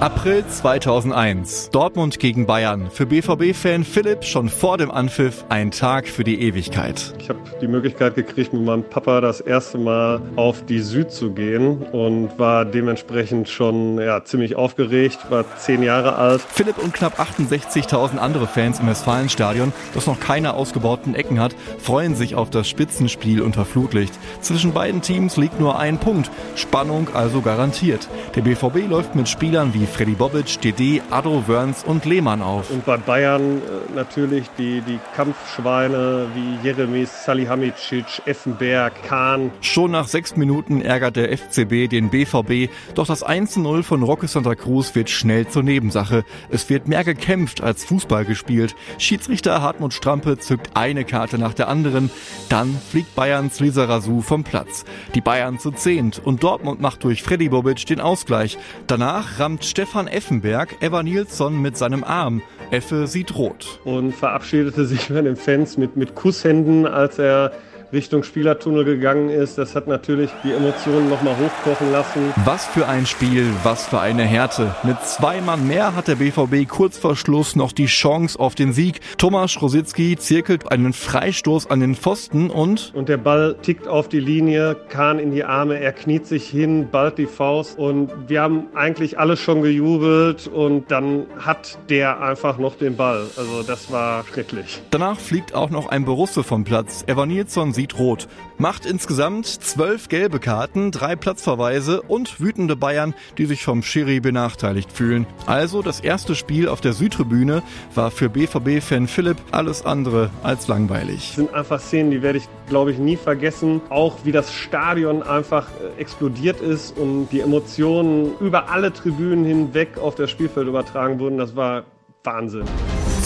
April 2001. Dortmund gegen Bayern. Für BVB-Fan Philipp schon vor dem Anpfiff ein Tag für die Ewigkeit. Ich habe die Möglichkeit gekriegt, mit meinem Papa das erste Mal auf die Süd zu gehen und war dementsprechend schon ja, ziemlich aufgeregt, war zehn Jahre alt. Philipp und knapp 68.000 andere Fans im Westfalenstadion, das noch keine ausgebauten Ecken hat, freuen sich auf das Spitzenspiel unter Flutlicht. Zwischen beiden Teams liegt nur ein Punkt. Spannung also garantiert. Der BVB läuft mit Spielern wie Freddy Bobic, DD, Ado, Wörns und Lehmann auf. Und bei Bayern äh, natürlich die, die Kampfschweine wie Jeremis, Salihamidzic, Effenberg, Kahn. Schon nach sechs Minuten ärgert der FCB den BVB, doch das 1-0 von Roque Santa Cruz wird schnell zur Nebensache. Es wird mehr gekämpft als Fußball gespielt. Schiedsrichter Hartmut Strampe zückt eine Karte nach der anderen. Dann fliegt Bayerns Lisa Razou vom Platz. Die Bayern zu zehnt und Dortmund macht durch Freddy Bobic den Ausgleich. Danach rammt Stefan Effenberg Eva Nilsson mit seinem Arm. Effe sieht rot. Und verabschiedete sich bei den Fans mit, mit Kusshänden, als er Richtung Spielertunnel gegangen ist. Das hat natürlich die Emotionen nochmal hochkochen lassen. Was für ein Spiel, was für eine Härte. Mit zwei Mann mehr hat der BVB kurz vor Schluss noch die Chance auf den Sieg. Thomas Rositzky zirkelt einen Freistoß an den Pfosten und... Und der Ball tickt auf die Linie, Kahn in die Arme, er kniet sich hin, bald die Faust und wir haben eigentlich alle schon gejubelt und dann hat der einfach noch den Ball. Also das war schrecklich. Danach fliegt auch noch ein Borusse vom Platz. Evan Nilsson sieht rot. Macht insgesamt zwölf gelbe Karten, drei Platzverweise und wütende Bayern, die sich vom Schiri benachteiligt fühlen. Also das erste Spiel auf der Südtribüne war für BVB-Fan Philipp alles andere als langweilig. Das sind einfach Szenen, die werde ich, glaube ich, nie vergessen. Auch wie das Stadion einfach äh, explodiert ist und die Emotionen über alle Tribünen hinweg auf das Spielfeld übertragen wurden. Das war Wahnsinn.